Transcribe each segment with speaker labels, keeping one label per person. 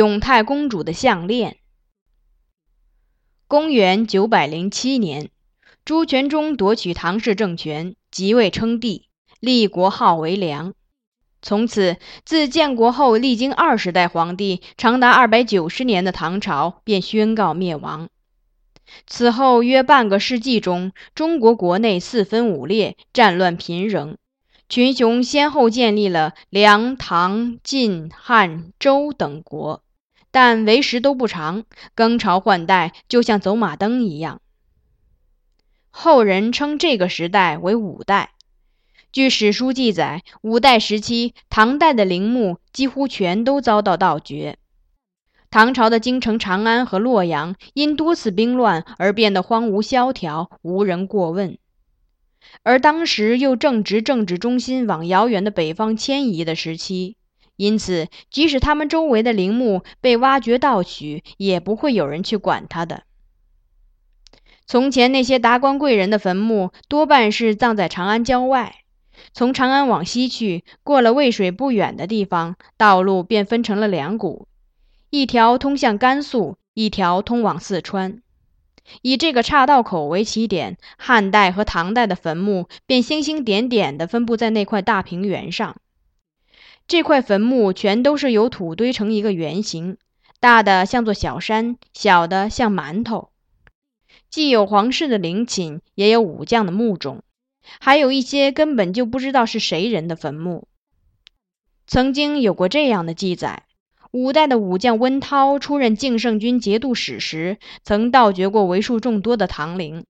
Speaker 1: 永泰公主的项链。公元九百零七年，朱全忠夺取唐氏政权，即位称帝，立国号为梁。从此，自建国后历经二十代皇帝，长达二百九十年的唐朝便宣告灭亡。此后约半个世纪中，中国国内四分五裂，战乱频仍。群雄先后建立了梁、唐、晋、汉、周等国，但为时都不长，更朝换代，就像走马灯一样。后人称这个时代为五代。据史书记载，五代时期，唐代的陵墓几乎全都遭到盗掘。唐朝的京城长安和洛阳因多次兵乱而变得荒芜萧条，无人过问。而当时又正值政治中心往遥远的北方迁移的时期，因此即使他们周围的陵墓被挖掘盗取，也不会有人去管他的。从前那些达官贵人的坟墓多半是葬在长安郊外，从长安往西去，过了渭水不远的地方，道路便分成了两股，一条通向甘肃，一条通往四川。以这个岔道口为起点，汉代和唐代的坟墓便星星点点地分布在那块大平原上。这块坟墓全都是由土堆成一个圆形，大的像座小山，小的像馒头。既有皇室的陵寝，也有武将的墓冢，还有一些根本就不知道是谁人的坟墓。曾经有过这样的记载。五代的武将温韬出任敬圣军节度使时，曾盗掘过为数众多的唐陵。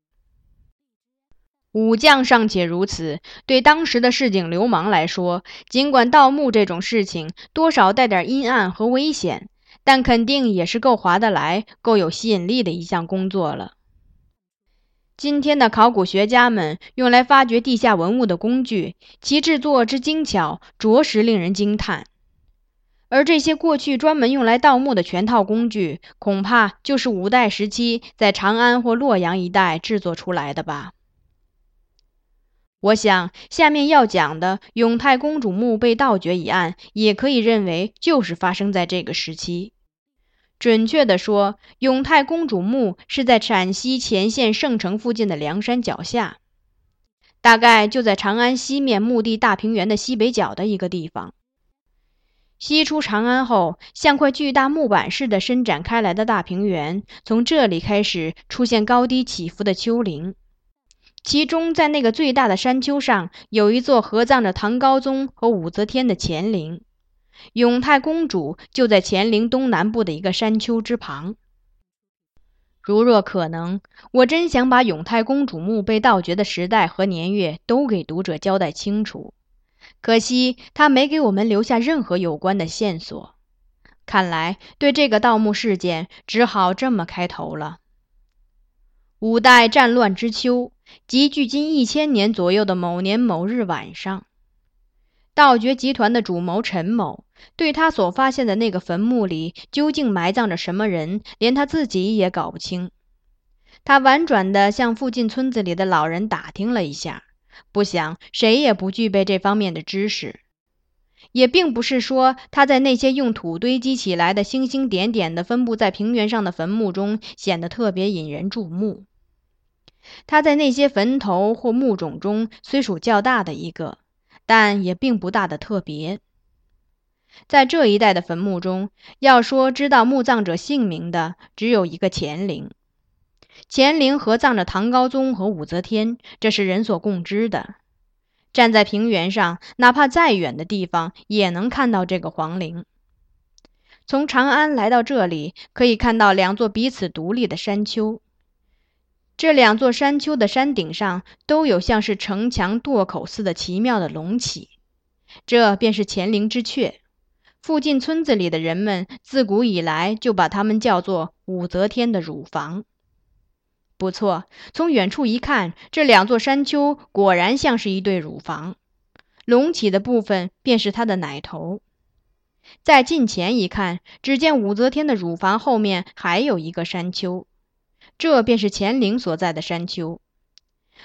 Speaker 1: 武将尚且如此，对当时的市井流氓来说，尽管盗墓这种事情多少带点阴暗和危险，但肯定也是够划得来、够有吸引力的一项工作了。今天的考古学家们用来发掘地下文物的工具，其制作之精巧，着实令人惊叹。而这些过去专门用来盗墓的全套工具，恐怕就是五代时期在长安或洛阳一带制作出来的吧。我想，下面要讲的永泰公主墓被盗掘一案，也可以认为就是发生在这个时期。准确地说，永泰公主墓是在陕西乾县圣城附近的梁山脚下，大概就在长安西面墓地大平原的西北角的一个地方。西出长安后，像块巨大木板似的伸展开来的大平原，从这里开始出现高低起伏的丘陵。其中，在那个最大的山丘上，有一座合葬着唐高宗和武则天的乾陵，永泰公主就在乾陵东南部的一个山丘之旁。如若可能，我真想把永泰公主墓被盗掘的时代和年月都给读者交代清楚。可惜他没给我们留下任何有关的线索。看来，对这个盗墓事件，只好这么开头了：五代战乱之秋，即距今一千年左右的某年某日晚上，盗掘集团的主谋陈某，对他所发现的那个坟墓里究竟埋葬着什么人，连他自己也搞不清。他婉转地向附近村子里的老人打听了一下。不想，谁也不具备这方面的知识，也并不是说他在那些用土堆积起来的星星点点的分布在平原上的坟墓中显得特别引人注目。他在那些坟头或墓冢中虽属较大的一个，但也并不大的特别。在这一带的坟墓中，要说知道墓葬者姓名的，只有一个乾陵。乾陵合葬着唐高宗和武则天，这是人所共知的。站在平原上，哪怕再远的地方也能看到这个皇陵。从长安来到这里，可以看到两座彼此独立的山丘。这两座山丘的山顶上都有像是城墙垛口似的奇妙的隆起，这便是乾陵之阙。附近村子里的人们自古以来就把它们叫做武则天的乳房。不错，从远处一看，这两座山丘果然像是一对乳房，隆起的部分便是她的奶头。再近前一看，只见武则天的乳房后面还有一个山丘，这便是乾陵所在的山丘。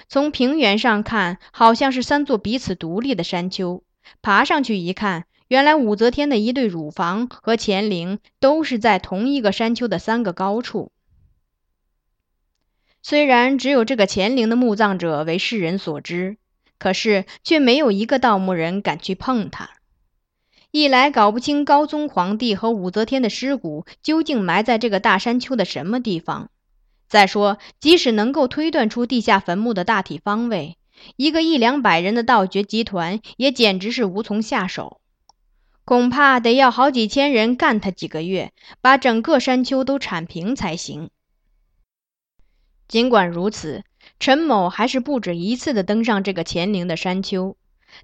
Speaker 1: 从平原上看，好像是三座彼此独立的山丘；爬上去一看，原来武则天的一对乳房和乾陵都是在同一个山丘的三个高处。虽然只有这个乾陵的墓葬者为世人所知，可是却没有一个盗墓人敢去碰它。一来搞不清高宗皇帝和武则天的尸骨究竟埋在这个大山丘的什么地方；再说，即使能够推断出地下坟墓的大体方位，一个一两百人的盗掘集团也简直是无从下手，恐怕得要好几千人干他几个月，把整个山丘都铲平才行。尽管如此，陈某还是不止一次地登上这个乾陵的山丘。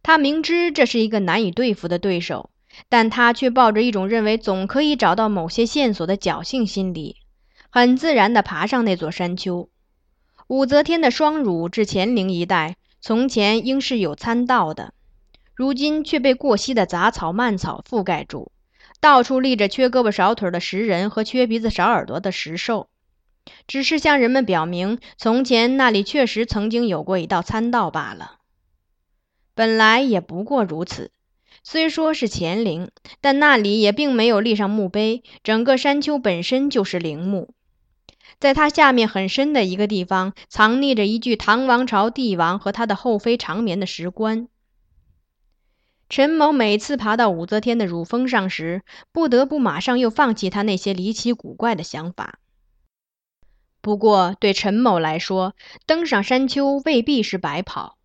Speaker 1: 他明知这是一个难以对付的对手，但他却抱着一种认为总可以找到某些线索的侥幸心理，很自然地爬上那座山丘。武则天的双乳至乾陵一带，从前应是有参道的，如今却被过膝的杂草、蔓草覆盖住，到处立着缺胳膊少腿的石人和缺鼻子少耳朵的石兽。只是向人们表明，从前那里确实曾经有过一道参道罢了。本来也不过如此。虽说是乾陵，但那里也并没有立上墓碑，整个山丘本身就是陵墓。在它下面很深的一个地方，藏匿着一具唐王朝帝王和他的后妃长眠的石棺。陈某每次爬到武则天的乳峰上时，不得不马上又放弃他那些离奇古怪的想法。不过，对陈某来说，登上山丘未必是白跑。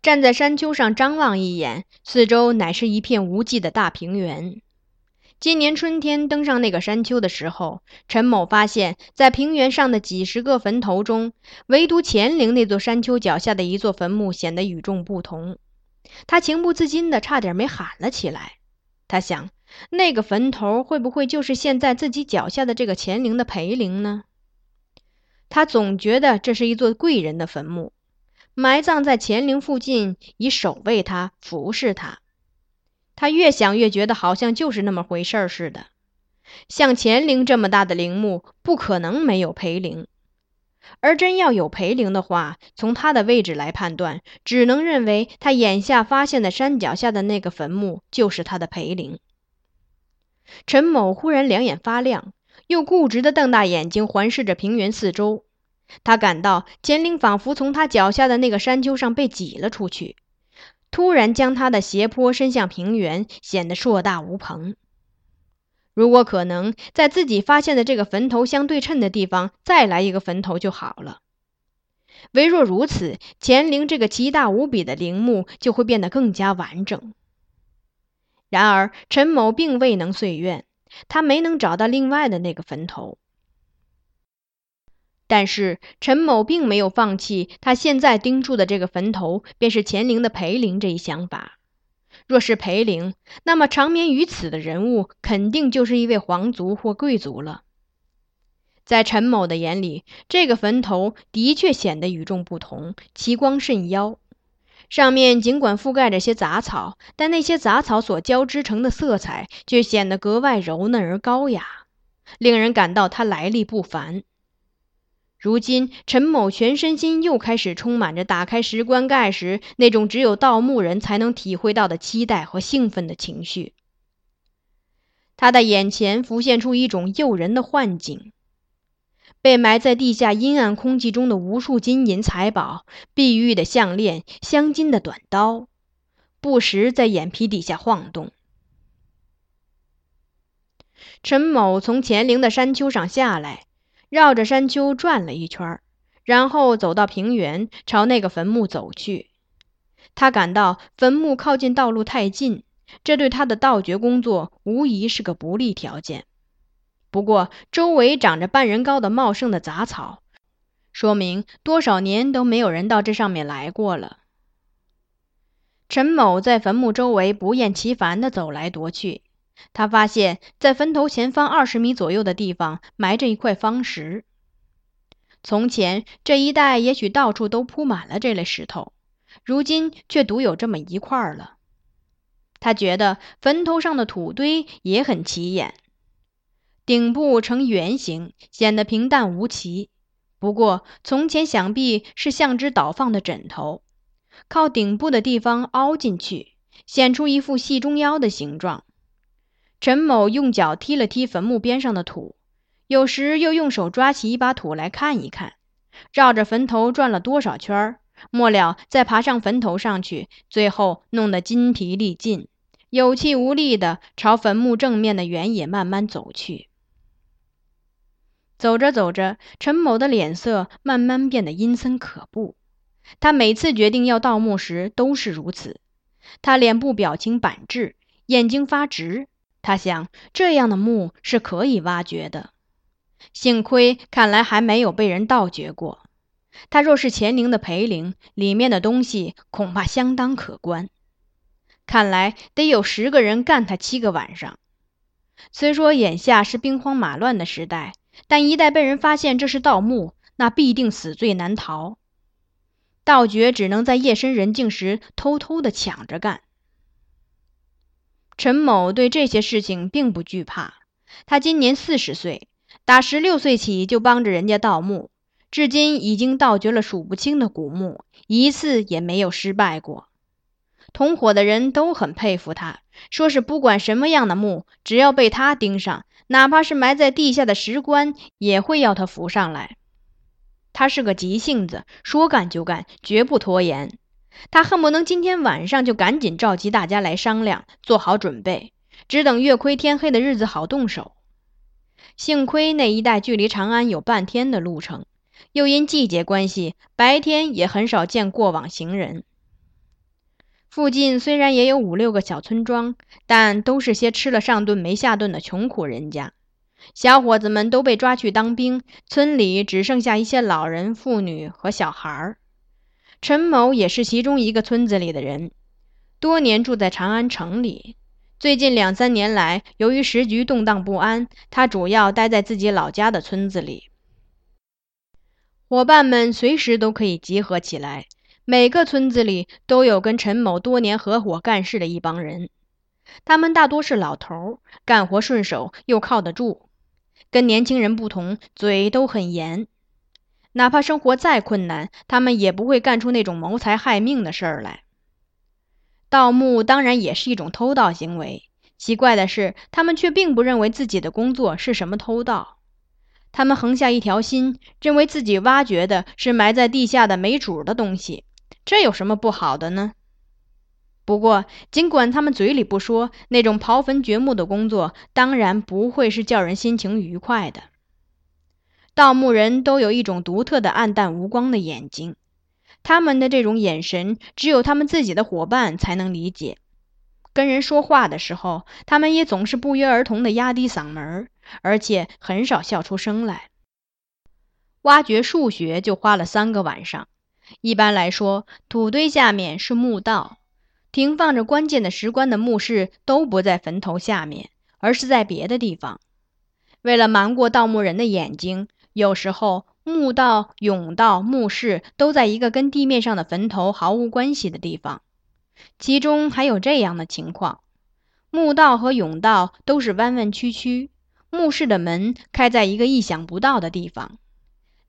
Speaker 1: 站在山丘上张望一眼，四周乃是一片无际的大平原。今年春天登上那个山丘的时候，陈某发现，在平原上的几十个坟头中，唯独乾陵那座山丘脚下的一座坟墓显得与众不同。他情不自禁的差点没喊了起来。他想，那个坟头会不会就是现在自己脚下的这个乾陵的陪陵呢？他总觉得这是一座贵人的坟墓，埋葬在乾陵附近，以守卫他、服侍他。他越想越觉得好像就是那么回事似的。像乾陵这么大的陵墓，不可能没有陪陵。而真要有陪陵的话，从他的位置来判断，只能认为他眼下发现的山脚下的那个坟墓就是他的陪陵。陈某忽然两眼发亮。又固执地瞪大眼睛环视着平原四周，他感到乾陵仿佛从他脚下的那个山丘上被挤了出去，突然将他的斜坡伸向平原，显得硕大无朋。如果可能，在自己发现的这个坟头相对称的地方再来一个坟头就好了。唯若如此，乾陵这个奇大无比的陵墓就会变得更加完整。然而，陈某并未能遂愿。他没能找到另外的那个坟头，但是陈某并没有放弃他现在盯住的这个坟头便是乾陵的陪陵这一想法。若是陪陵，那么长眠于此的人物肯定就是一位皇族或贵族了。在陈某的眼里，这个坟头的确显得与众不同，奇光甚妖。上面尽管覆盖着些杂草，但那些杂草所交织成的色彩却显得格外柔嫩而高雅，令人感到它来历不凡。如今，陈某全身心又开始充满着打开石棺盖时那种只有盗墓人才能体会到的期待和兴奋的情绪。他的眼前浮现出一种诱人的幻景。被埋在地下阴暗空气中的无数金银财宝、碧玉的项链、镶金的短刀，不时在眼皮底下晃动。陈某从乾陵的山丘上下来，绕着山丘转了一圈，然后走到平原，朝那个坟墓走去。他感到坟墓靠近道路太近，这对他的盗掘工作无疑是个不利条件。不过，周围长着半人高的茂盛的杂草，说明多少年都没有人到这上面来过了。陈某在坟墓周围不厌其烦地走来踱去，他发现，在坟头前方二十米左右的地方埋着一块方石。从前这一带也许到处都铺满了这类石头，如今却独有这么一块了。他觉得坟头上的土堆也很起眼。顶部呈圆形，显得平淡无奇。不过，从前想必是像只倒放的枕头，靠顶部的地方凹进去，显出一副细中腰的形状。陈某用脚踢了踢坟墓边上的土，有时又用手抓起一把土来看一看，绕着坟头转了多少圈儿，末了再爬上坟头上去，最后弄得筋疲力尽，有气无力地朝坟墓正面的原野慢慢走去。走着走着，陈某的脸色慢慢变得阴森可怖。他每次决定要盗墓时都是如此。他脸部表情板滞，眼睛发直。他想，这样的墓是可以挖掘的。幸亏，看来还没有被人盗掘过。他若是乾陵的陪陵，里面的东西恐怕相当可观。看来得有十个人干他七个晚上。虽说眼下是兵荒马乱的时代。但一旦被人发现这是盗墓，那必定死罪难逃。盗掘只能在夜深人静时偷偷的抢着干。陈某对这些事情并不惧怕，他今年四十岁，打十六岁起就帮着人家盗墓，至今已经盗掘了数不清的古墓，一次也没有失败过。同伙的人都很佩服他，说是不管什么样的墓，只要被他盯上。哪怕是埋在地下的石棺，也会要他扶上来。他是个急性子，说干就干，绝不拖延。他恨不能今天晚上就赶紧召集大家来商量，做好准备，只等月亏天黑的日子好动手。幸亏那一带距离长安有半天的路程，又因季节关系，白天也很少见过往行人。附近虽然也有五六个小村庄，但都是些吃了上顿没下顿的穷苦人家。小伙子们都被抓去当兵，村里只剩下一些老人、妇女和小孩儿。陈某也是其中一个村子里的人，多年住在长安城里。最近两三年来，由于时局动荡不安，他主要待在自己老家的村子里。伙伴们随时都可以集合起来。每个村子里都有跟陈某多年合伙干事的一帮人，他们大多是老头，干活顺手又靠得住。跟年轻人不同，嘴都很严。哪怕生活再困难，他们也不会干出那种谋财害命的事儿来。盗墓当然也是一种偷盗行为，奇怪的是，他们却并不认为自己的工作是什么偷盗。他们横下一条心，认为自己挖掘的是埋在地下的没主的东西。这有什么不好的呢？不过，尽管他们嘴里不说，那种刨坟掘墓的工作当然不会是叫人心情愉快的。盗墓人都有一种独特的暗淡无光的眼睛，他们的这种眼神只有他们自己的伙伴才能理解。跟人说话的时候，他们也总是不约而同地压低嗓门，而且很少笑出声来。挖掘数学就花了三个晚上。一般来说，土堆下面是墓道，停放着关键的石棺的墓室都不在坟头下面，而是在别的地方。为了瞒过盗墓人的眼睛，有时候墓道、甬道、墓室都在一个跟地面上的坟头毫无关系的地方。其中还有这样的情况：墓道和甬道都是弯弯曲曲，墓室的门开在一个意想不到的地方。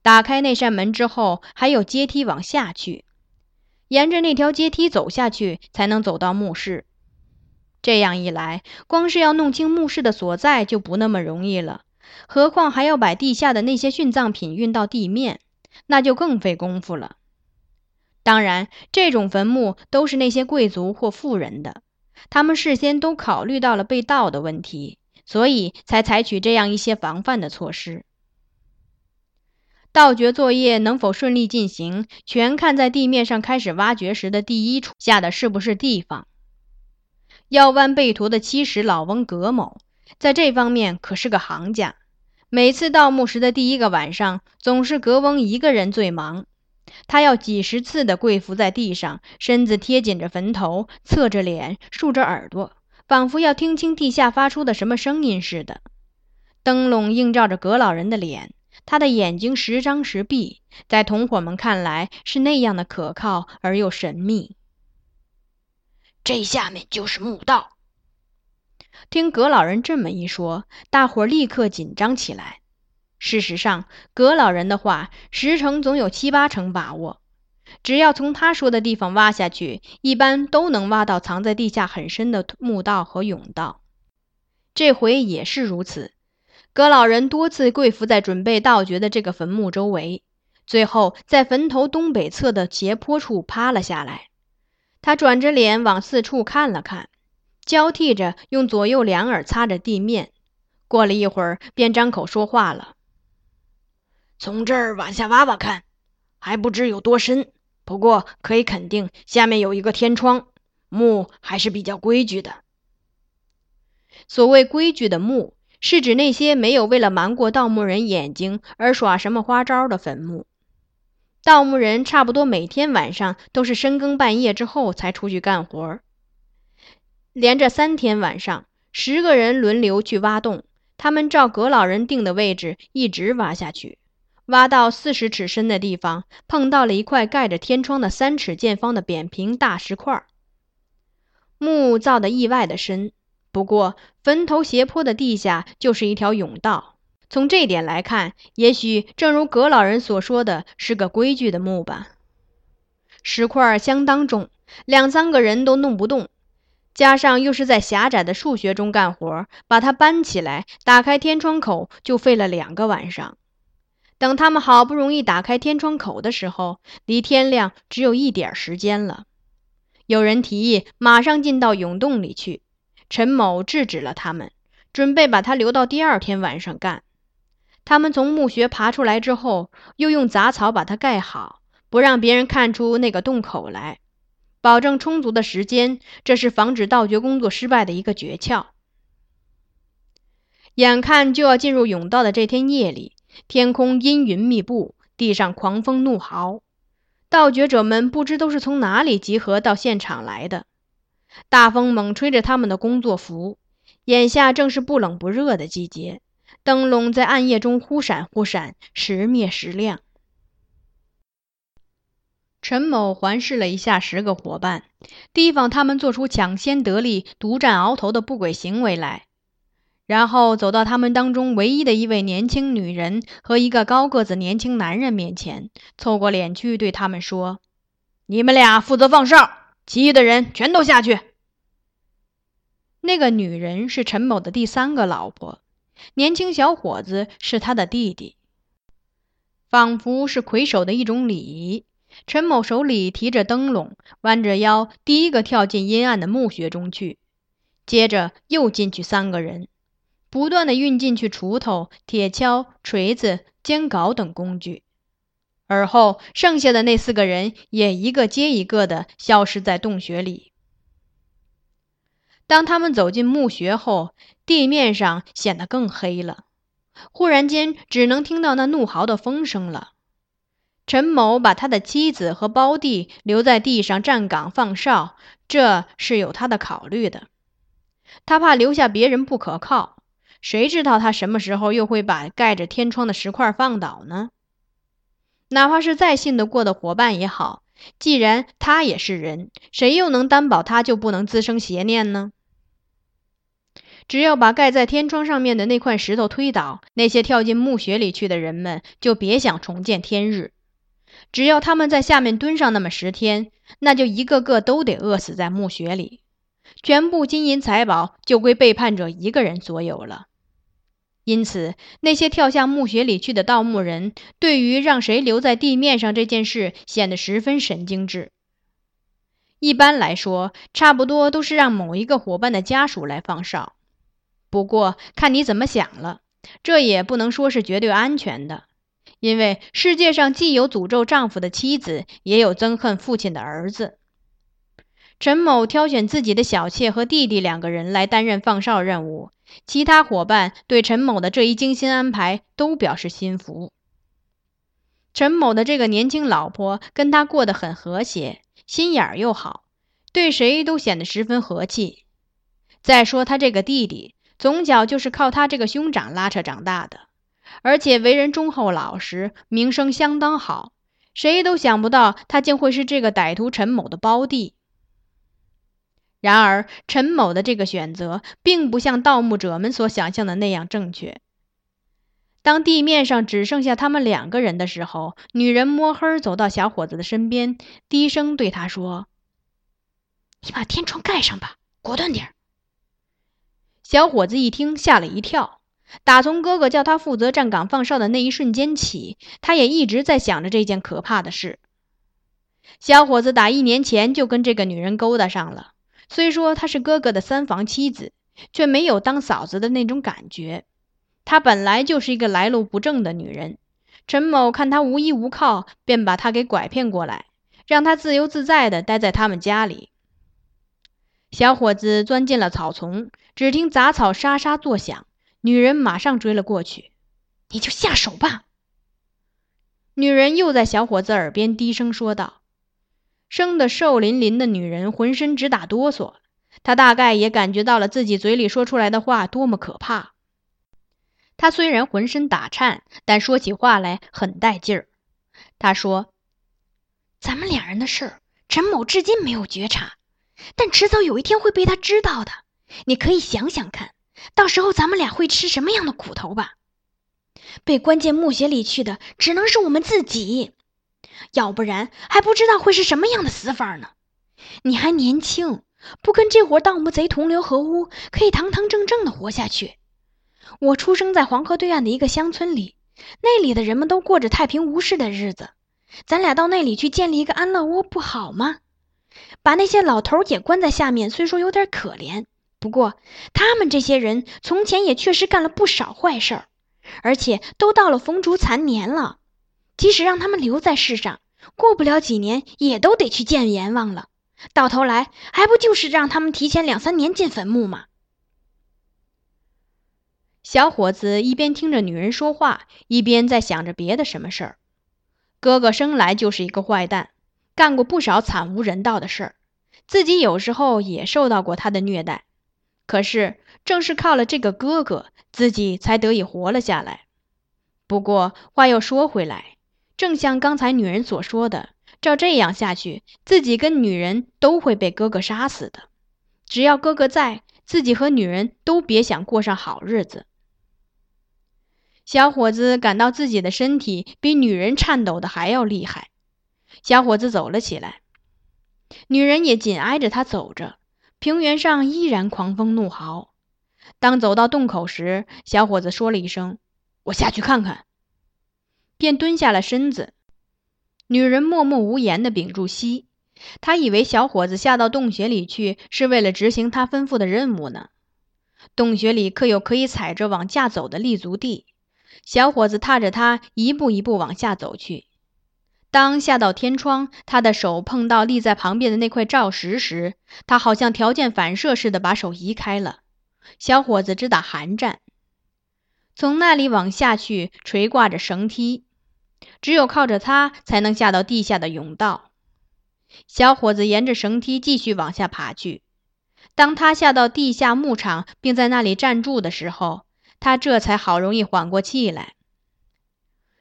Speaker 1: 打开那扇门之后，还有阶梯往下去，沿着那条阶梯走下去，才能走到墓室。这样一来，光是要弄清墓室的所在就不那么容易了，何况还要把地下的那些殉葬品运到地面，那就更费功夫了。当然，这种坟墓都是那些贵族或富人的，他们事先都考虑到了被盗的问题，所以才采取这样一些防范的措施。盗掘作业能否顺利进行，全看在地面上开始挖掘时的第一处下的是不是地方。腰弯背驼的七十老翁葛某，在这方面可是个行家。每次盗墓时的第一个晚上，总是格翁一个人最忙。他要几十次的跪伏在地上，身子贴紧着坟头，侧着脸，竖着耳朵，仿佛要听清地下发出的什么声音似的。灯笼映照着葛老人的脸。他的眼睛时张时闭，在同伙们看来是那样的可靠而又神秘。
Speaker 2: 这下面就是墓道。
Speaker 1: 听葛老人这么一说，大伙立刻紧张起来。事实上，葛老人的话十成总有七八成把握。只要从他说的地方挖下去，一般都能挖到藏在地下很深的墓道和甬道。这回也是如此。葛老人多次跪伏在准备盗掘的这个坟墓周围，最后在坟头东北侧的斜坡处趴了下来。他转着脸往四处看了看，交替着用左右两耳擦着地面。过了一会儿，便张口说话了：“
Speaker 2: 从这儿往下挖挖看，还不知有多深。不过可以肯定，下面有一个天窗。墓还是比较规矩的。
Speaker 1: 所谓规矩的墓。”是指那些没有为了瞒过盗墓人眼睛而耍什么花招的坟墓。盗墓人差不多每天晚上都是深更半夜之后才出去干活，连着三天晚上，十个人轮流去挖洞。他们照葛老人定的位置一直挖下去，挖到四十尺深的地方，碰到了一块盖着天窗的三尺见方的扁平大石块。墓造的意外的深。不过，坟头斜坡的地下就是一条甬道。从这点来看，也许正如葛老人所说的是个规矩的墓吧。石块相当重，两三个人都弄不动，加上又是在狭窄的树穴中干活，把它搬起来、打开天窗口就费了两个晚上。等他们好不容易打开天窗口的时候，离天亮只有一点时间了。有人提议马上进到甬洞里去。陈某制止了他们，准备把它留到第二天晚上干。他们从墓穴爬出来之后，又用杂草把它盖好，不让别人看出那个洞口来，保证充足的时间。这是防止盗掘工作失败的一个诀窍。眼看就要进入甬道的这天夜里，天空阴云密布，地上狂风怒号，盗掘者们不知都是从哪里集合到现场来的。大风猛吹着他们的工作服，眼下正是不冷不热的季节，灯笼在暗夜中忽闪忽闪，时灭时亮。陈某环视了一下十个伙伴，提防他们做出抢先得利、独占鳌头的不轨行为来，然后走到他们当中唯一的一位年轻女人和一个高个子年轻男人面前，凑过脸去对他们说：“你们俩负责放哨。”其余的人全都下去。那个女人是陈某的第三个老婆，年轻小伙子是他的弟弟。仿佛是魁首的一种礼仪，陈某手里提着灯笼，弯着腰，第一个跳进阴暗的墓穴中去。接着又进去三个人，不断的运进去锄头、铁锹、锤子、尖镐等工具。而后，剩下的那四个人也一个接一个的消失在洞穴里。当他们走进墓穴后，地面上显得更黑了。忽然间，只能听到那怒嚎的风声了。陈某把他的妻子和胞弟留在地上站岗放哨，这是有他的考虑的。他怕留下别人不可靠，谁知道他什么时候又会把盖着天窗的石块放倒呢？哪怕是再信得过的伙伴也好，既然他也是人，谁又能担保他就不能滋生邪念呢？只要把盖在天窗上面的那块石头推倒，那些跳进墓穴里去的人们就别想重见天日。只要他们在下面蹲上那么十天，那就一个个都得饿死在墓穴里，全部金银财宝就归背叛者一个人所有了。因此，那些跳下墓穴里去的盗墓人，对于让谁留在地面上这件事，显得十分神经质。一般来说，差不多都是让某一个伙伴的家属来放哨。不过，看你怎么想了，这也不能说是绝对安全的，因为世界上既有诅咒丈夫的妻子，也有憎恨父亲的儿子。陈某挑选自己的小妾和弟弟两个人来担任放哨任务。其他伙伴对陈某的这一精心安排都表示心服。陈某的这个年轻老婆跟他过得很和谐，心眼儿又好，对谁都显得十分和气。再说他这个弟弟，从小就是靠他这个兄长拉扯长大的，而且为人忠厚老实，名声相当好，谁都想不到他竟会是这个歹徒陈某的胞弟。然而，陈某的这个选择并不像盗墓者们所想象的那样正确。当地面上只剩下他们两个人的时候，女人摸黑走到小伙子的身边，低声对他说：“
Speaker 2: 你把天窗盖上吧，果断点儿。”
Speaker 1: 小伙子一听，吓了一跳。打从哥哥叫他负责站岗放哨的那一瞬间起，他也一直在想着这件可怕的事。小伙子打一年前就跟这个女人勾搭上了，虽说她是哥哥的三房妻子，却没有当嫂子的那种感觉。她本来就是一个来路不正的女人，陈某看她无依无靠，便把她给拐骗过来，让她自由自在地待在他们家里。小伙子钻进了草丛，只听杂草沙沙作响。女人马上追了过去，
Speaker 2: 你就下手吧。
Speaker 1: 女人又在小伙子耳边低声说道：“生得瘦淋淋的女人浑身直打哆嗦，她大概也感觉到了自己嘴里说出来的话多么可怕。她虽然浑身打颤，但说起话来很带劲儿。她说：‘
Speaker 2: 咱们两人的事儿，陈某至今没有觉察，但迟早有一天会被他知道的。你可以想想看。’”到时候咱们俩会吃什么样的苦头吧？被关进墓穴里去的只能是我们自己，要不然还不知道会是什么样的死法呢。你还年轻，不跟这伙盗墓贼同流合污，可以堂堂正正的活下去。我出生在黄河对岸的一个乡村里，那里的人们都过着太平无事的日子。咱俩到那里去建立一个安乐窝不好吗？把那些老头也关在下面，虽说有点可怜。不过，他们这些人从前也确实干了不少坏事儿，而且都到了风烛残年了。即使让他们留在世上，过不了几年也都得去见阎王了。到头来，还不就是让他们提前两三年进坟墓吗？
Speaker 1: 小伙子一边听着女人说话，一边在想着别的什么事儿。哥哥生来就是一个坏蛋，干过不少惨无人道的事儿，自己有时候也受到过他的虐待。可是，正是靠了这个哥哥，自己才得以活了下来。不过话又说回来，正像刚才女人所说的，照这样下去，自己跟女人都会被哥哥杀死的。只要哥哥在，自己和女人都别想过上好日子。小伙子感到自己的身体比女人颤抖的还要厉害。小伙子走了起来，女人也紧挨着他走着。平原上依然狂风怒号。当走到洞口时，小伙子说了一声：“我下去看看。”便蹲下了身子。女人默默无言地屏住息。她以为小伙子下到洞穴里去是为了执行他吩咐的任务呢。洞穴里可有可以踩着往下走的立足地。小伙子踏着它一步一步往下走去。当下到天窗，他的手碰到立在旁边的那块照石时，他好像条件反射似的把手移开了。小伙子直打寒战。从那里往下去，垂挂着绳梯，只有靠着它才能下到地下的甬道。小伙子沿着绳梯继续往下爬去。当他下到地下牧场，并在那里站住的时候，他这才好容易缓过气来。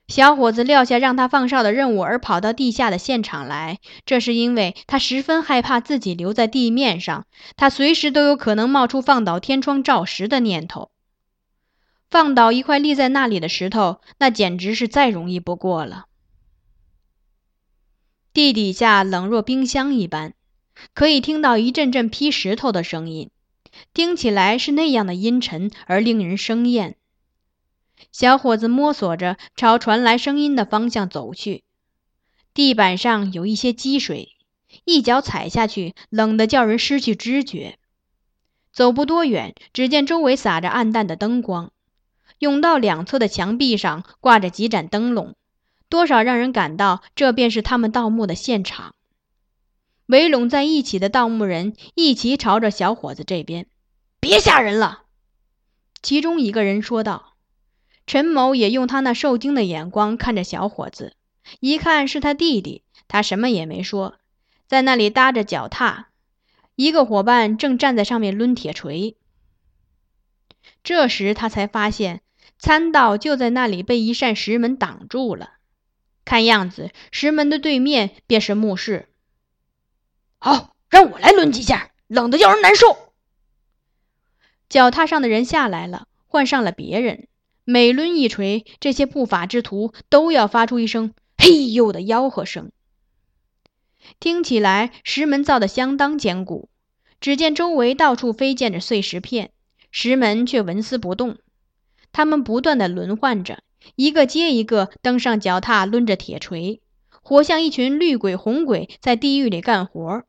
Speaker 1: 小伙子撂下让他放哨的任务，而跑到地下的现场来。这是因为他十分害怕自己留在地面上，他随时都有可能冒出放倒天窗照石的念头。放倒一块立在那里的石头，那简直是再容易不过了。地底下冷若冰箱一般，可以听到一阵阵劈石头的声音，听起来是那样的阴沉而令人生厌。小伙子摸索着朝传来声音的方向走去，地板上有一些积水，一脚踩下去，冷得叫人失去知觉。走不多远，只见周围洒着暗淡的灯光，甬道两侧的墙壁上挂着几盏灯笼，多少让人感到这便是他们盗墓的现场。围拢在一起的盗墓人一齐朝着小伙子这边：“
Speaker 2: 别吓人了。”
Speaker 1: 其中一个人说道。陈某也用他那受惊的眼光看着小伙子，一看是他弟弟，他什么也没说，在那里搭着脚踏，一个伙伴正站在上面抡铁锤。这时他才发现，参道就在那里被一扇石门挡住了，看样子石门的对面便是墓室。
Speaker 2: 好，让我来抡几下，冷得叫人难受。
Speaker 1: 脚踏上的人下来了，换上了别人。每抡一锤，这些不法之徒都要发出一声“嘿呦”的吆喝声，听起来石门造的相当坚固。只见周围到处飞溅着碎石片，石门却纹丝不动。他们不断的轮换着，一个接一个登上脚踏，抡着铁锤，活像一群绿鬼红鬼在地狱里干活。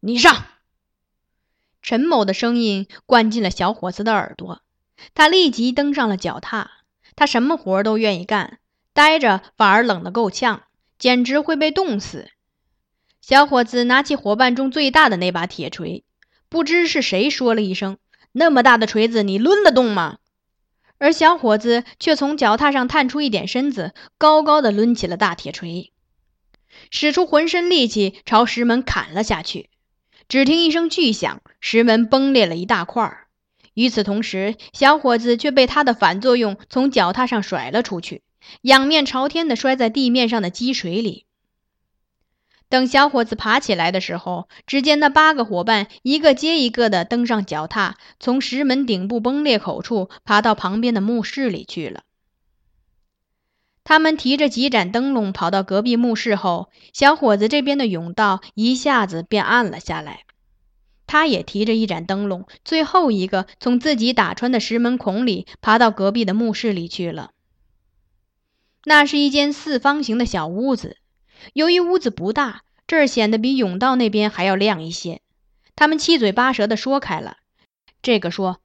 Speaker 1: 你上！陈某的声音灌进了小伙子的耳朵，他立即登上了脚踏。他什么活都愿意干，待着反而冷得够呛，简直会被冻死。小伙子拿起伙伴中最大的那把铁锤，不知是谁说了一声：“那么大的锤子，你抡得动吗？”而小伙子却从脚踏上探出一点身子，高高的抡起了大铁锤，使出浑身力气朝石门砍了下去。只听一声巨响，石门崩裂了一大块儿。与此同时，小伙子却被他的反作用从脚踏上甩了出去，仰面朝天的摔在地面上的积水里。等小伙子爬起来的时候，只见那八个伙伴一个接一个的登上脚踏，从石门顶部崩裂口处爬到旁边的墓室里去了。他们提着几盏灯笼跑到隔壁墓室后，小伙子这边的甬道一下子便暗了下来。他也提着一盏灯笼，最后一个从自己打穿的石门孔里爬到隔壁的墓室里去了。那是一间四方形的小屋子。由于屋子不大，这儿显得比甬道那边还要亮一些。他们七嘴八舌地说开了。这个说：“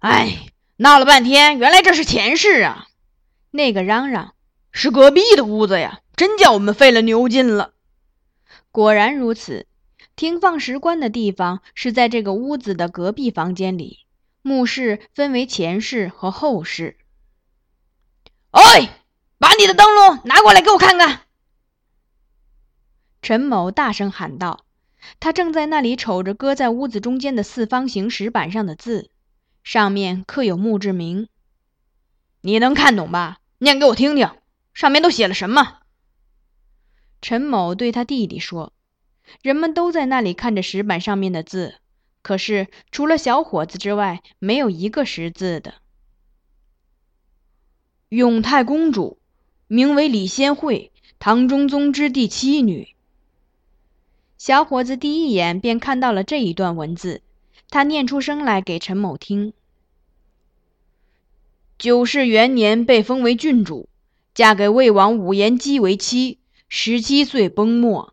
Speaker 1: 哎，闹了半天，原来这是前世啊！”那个嚷嚷：“是隔壁的屋子呀！”真叫我们费了牛劲了。果然如此，停放石棺的地方是在这个屋子的隔壁房间里。墓室分为前室和后室。哎，把你的灯笼拿过来给我看看。陈某大声喊道：“他正在那里瞅着搁在屋子中间的四方形石板上的字，上面刻有墓志铭。你能看懂吧？念给我听听，上面都写了什么？”陈某对他弟弟说：“人们都在那里看着石板上面的字，可是除了小伙子之外，没有一个识字的。永泰公主，名为李仙惠，唐中宗之第七女。”小伙子第一眼便看到了这一段文字，他念出声来给陈某听：“九世元年被封为郡主，嫁给魏王武延基为妻，十七岁崩没。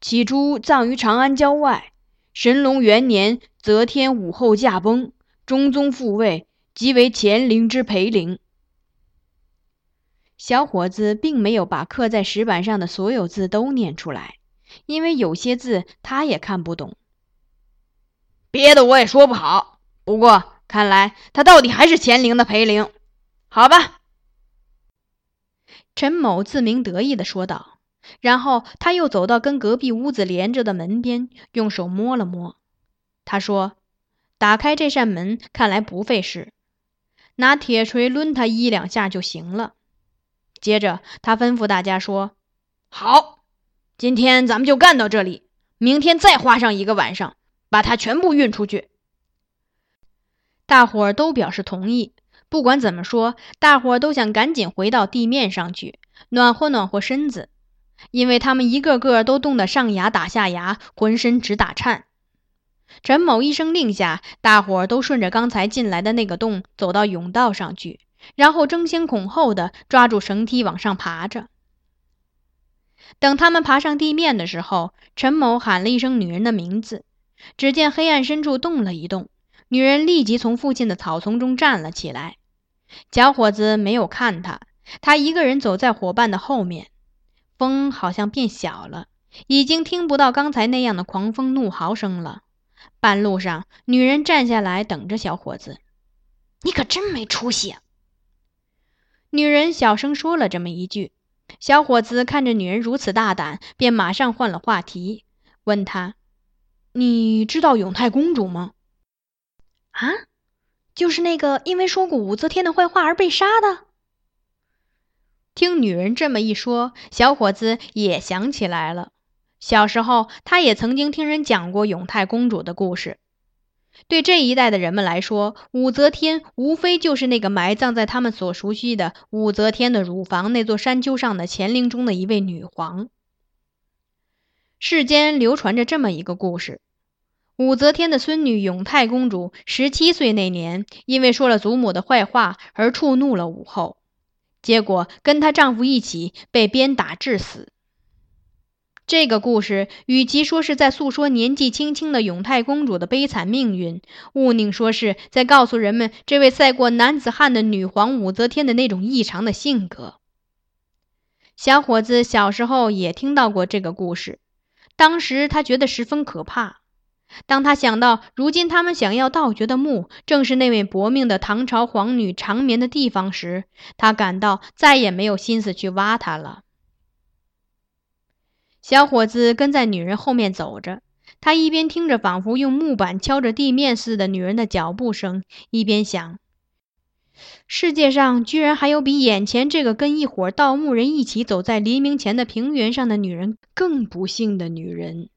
Speaker 1: 起初葬于长安郊外。神龙元年则天武后驾崩，中宗复位，即为乾陵之陪陵。”小伙子并没有把刻在石板上的所有字都念出来。因为有些字他也看不懂，别的我也说不好。不过看来他到底还是乾陵的陪陵，好吧？陈某自鸣得意地说道。然后他又走到跟隔壁屋子连着的门边，用手摸了摸。他说：“打开这扇门，看来不费事，拿铁锤抡他一两下就行了。”接着他吩咐大家说：“好。”今天咱们就干到这里，明天再花上一个晚上，把它全部运出去。大伙儿都表示同意。不管怎么说，大伙儿都想赶紧回到地面上去，暖和暖和身子，因为他们一个个都冻得上牙打下牙，浑身直打颤。陈某一声令下，大伙儿都顺着刚才进来的那个洞走到甬道上去，然后争先恐后的抓住绳梯往上爬着。等他们爬上地面的时候，陈某喊了一声女人的名字，只见黑暗深处动了一动，女人立即从附近的草丛中站了起来。小伙子没有看他，他一个人走在伙伴的后面。风好像变小了，已经听不到刚才那样的狂风怒嚎声了。半路上，女人站下来等着小伙子。
Speaker 2: 你可真没出息！
Speaker 1: 女人小声说了这么一句。小伙子看着女人如此大胆，便马上换了话题，问他：“你知道永泰公主吗？”“
Speaker 2: 啊，就是那个因为说过武则天的坏话而被杀的。”
Speaker 1: 听女人这么一说，小伙子也想起来了。小时候，他也曾经听人讲过永泰公主的故事。对这一代的人们来说，武则天无非就是那个埋葬在他们所熟悉的武则天的乳房那座山丘上的乾陵中的一位女皇。世间流传着这么一个故事：武则天的孙女永泰公主十七岁那年，因为说了祖母的坏话而触怒了武后，结果跟她丈夫一起被鞭打致死。这个故事与其说是在诉说年纪轻轻的永泰公主的悲惨命运，勿宁说是在告诉人们这位赛过男子汉的女皇武则天的那种异常的性格。小伙子小时候也听到过这个故事，当时他觉得十分可怕。当他想到如今他们想要盗掘的墓正是那位薄命的唐朝皇女长眠的地方时，他感到再也没有心思去挖它了。小伙子跟在女人后面走着，他一边听着仿佛用木板敲着地面似的女人的脚步声，一边想：世界上居然还有比眼前这个跟一伙盗墓人一起走在黎明前的平原上的女人更不幸的女人。